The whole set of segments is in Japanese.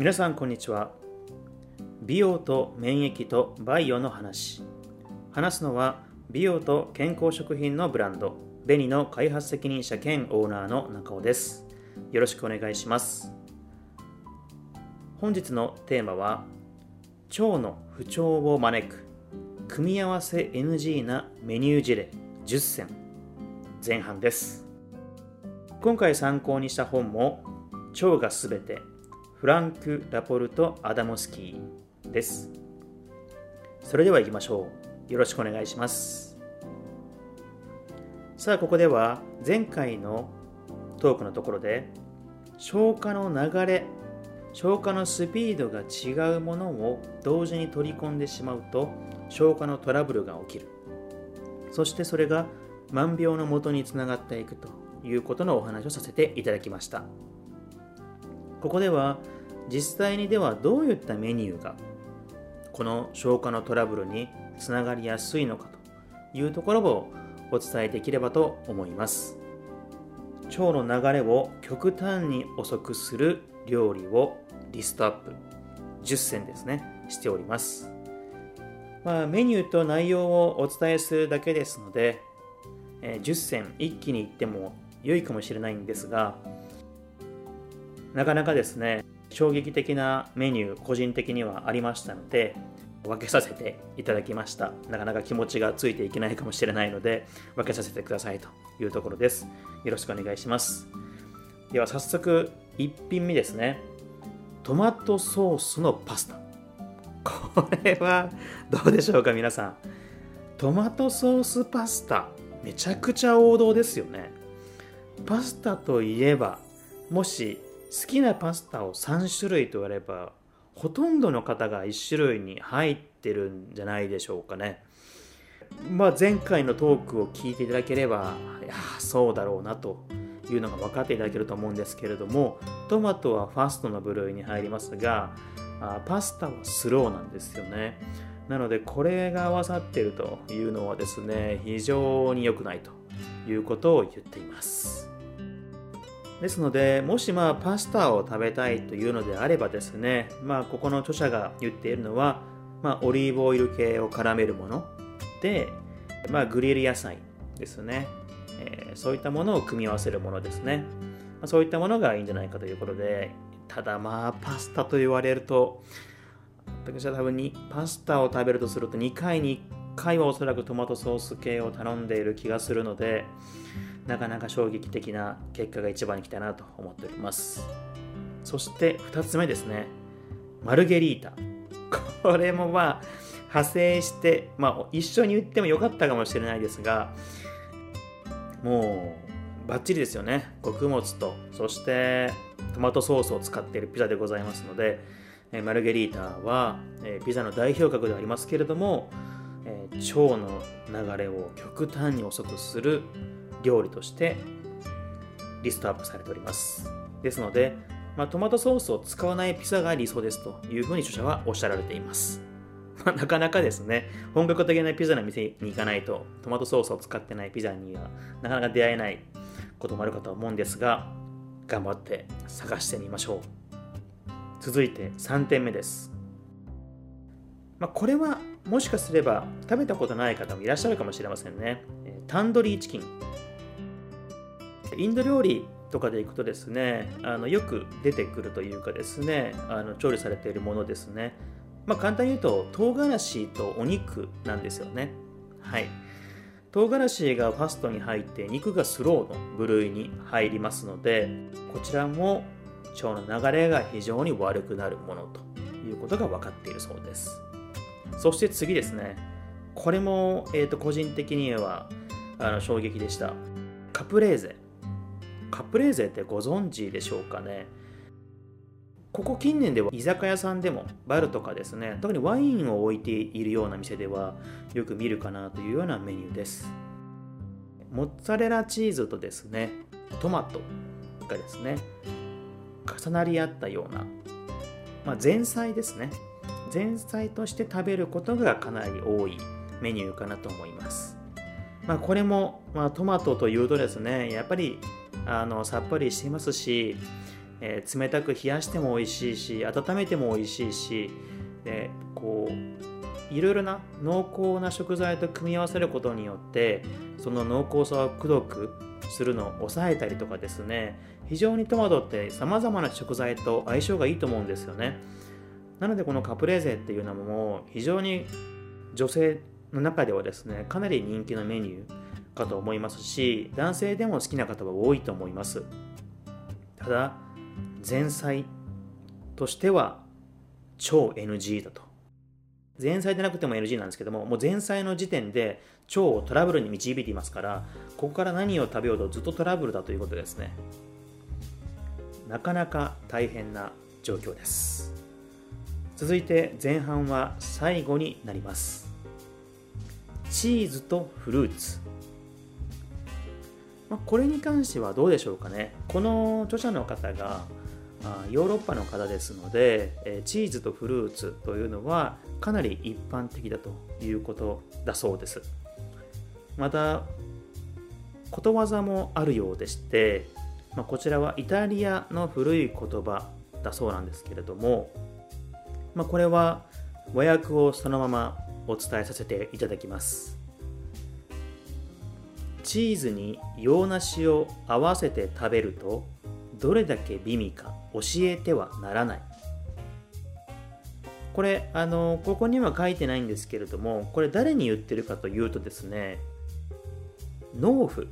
皆さんこんにちは。美容と免疫とバイオの話。話すのは美容と健康食品のブランドベニの開発責任者兼オーナーの中尾です。よろしくお願いします。本日のテーマは腸の不調を招く組み合わせ NG なメニュー事例10選。前半です。今回参考にした本も腸がすべてフランク・ラポルト・アダモスキーです。それでは行きましょう。よろしくお願いします。さあここでは前回のトークのところで消化の流れ消化のスピードが違うものを同時に取り込んでしまうと消化のトラブルが起きる。そしてそれが万病のもとにつながっていくということのお話をさせていただきました。ここでは実際にではどういったメニューがこの消化のトラブルにつながりやすいのかというところをお伝えできればと思います。腸の流れを極端に遅くする料理をリストアップ。10選ですね。しております、まあ、メニューと内容をお伝えするだけですので、え10選一気に言っても良いかもしれないんですがなかなかですね衝撃的なメニュー個人的にはありましたので分けさせていただきました。なかなか気持ちがついていけないかもしれないので分けさせてくださいというところです。よろしくお願いします。では早速1品目ですね。トマトソースのパスタ。これはどうでしょうか皆さん。トマトソースパスタめちゃくちゃ王道ですよね。パスタといえばもし好きなパスタを3種類と言わればほとんどの方が1種類に入ってるんじゃないでしょうかね。まあ、前回のトークを聞いていただければいやそうだろうなというのが分かっていただけると思うんですけれどもトマトはファストの部類に入りますがあパスタはスローなんですよねなのでこれが合わさってるというのはですね非常に良くないということを言っていますですので、もしまあパスタを食べたいというのであればですね、まあここの著者が言っているのは、まあオリーブオイル系を絡めるもので、まあグリル野菜ですね、えー、そういったものを組み合わせるものですね。まあ、そういったものがいいんじゃないかということで、ただまあパスタと言われると、私は多分にパスタを食べるとすると2回に1回はおそらくトマトソース系を頼んでいる気がするので、なかなか衝撃的な結果が一番に来たなと思っております。そして2つ目ですね。マルゲリータ。これもまあ派生して、まあ、一緒に言ってもよかったかもしれないですがもうバッチリですよね。穀物とそしてトマトソースを使っているピザでございますのでマルゲリータはピザの代表格ではありますけれども腸の流れを極端に遅くする料理としてリストアップされておりますですので、まあ、トマトソースを使わないピザが理想ですというふうに著者はおっしゃられていますまあ、なかなかですね、本格的なピザの店に行かないと、トマトソースを使ってないピザにはなかなか出会えないこともあるかと思うんですが、頑張って探してみましょう。続いて3点目です。まあ、これはもしかすれば食べたことない方もいらっしゃるかもしれませんね。タンドリーチキン。インド料理とかでいくとですねあのよく出てくるというかですねあの調理されているものですね。まあ簡単に言うと唐辛子とお肉なんですよね。はい。唐辛子がファストに入って肉がスローの部類に入りますのでこちらも腸の流れが非常に悪くなるものということが分かっているそうです。そして次ですね。これも、えーと個人的にはあの衝撃でした。カプレーゼ。カプレーゼってご存知でしょうかね？ここ近年では居酒屋さんでもバルとかですね特にワインを置いているような店ではよく見るかなというようなメニューです。モッツァレラチーズとですねトマトがですね重なり合ったような、まあ、前菜ですね。前菜として食べることがかなり多いメニューかなと思います。まあ、これも、まあ、トマトというとですねやっぱりあのさっぱりしていますしえー、冷たく冷やしても美味しいし温めても美味しいしでこういろいろな濃厚な食材と組み合わせることによってその濃厚さをくどくするのを抑えたりとかですね非常にトマトってさまざまな食材と相性がいいと思うんですよね。なのでこのカプレーゼっていうのも非常に女性の中ではですねかなり人気のメニュー。かと思いますし男性でも好きな方は多いと思います。ただ前菜としては超 NG だと。前菜でなくても NG なんですけどももう前菜の時点で腸をトラブルに導いていますからここから何を食べようとずっとトラブルだということですね。なかなか大変な状況です。続いて前半は最後になります。チーズとフルーツ。まあ、これに関してはどうでしょうかね。この著者の方がヨーロッパの方ですのでチーズとフルーツというのはかなり一般的だということだそうです。またことわざもあるようでして、まあ、こちらはイタリアの古い言葉だそうなんですけれども、まあ、これは和訳をそのままお伝えさせていただきます。チーズに洋梨を合わせて食べるとどれだけ美味か教えてはならない。これあのここには書いてないんですけれどもこれ誰に言ってるかというとですね農夫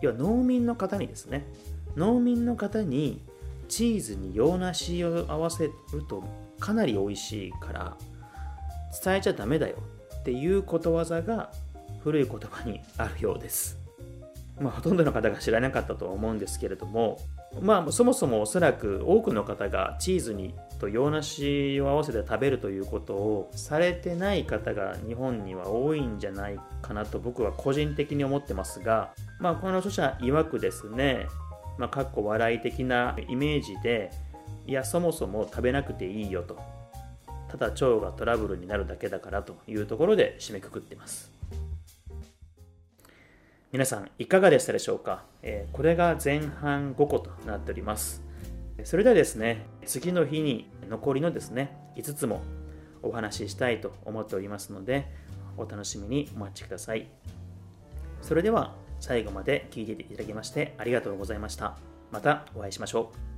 要は農民の方にですね。農民の方にチーズに洋梨を合わせるとかなり美味しいから伝えちゃダメだよっていうことわざが古い言葉にあるようです。まあ、ほとんどの方が知らなかったとは思うんですけれども、まあ、そもそもおそらく多くの方がチーズにと洋梨を合わせて食べるということをされてない方が日本には多いんじゃないかなと僕は個人的に思ってますが、まあ、この著者曰くですね、まあ、かっこ笑い的なイメージでいやそもそも食べなくていいよとただ腸がトラブルになるだけだからというところで締めくくってます皆さんいかがでしたでしょうか、えー、これが前半5個となっております。それではですね次の日に残りのですね5つもお話ししたいと思っておりますのでお楽しみにお待ちください。それでは最後まで聴いていただきましてありがとうございました。またお会いしましょう。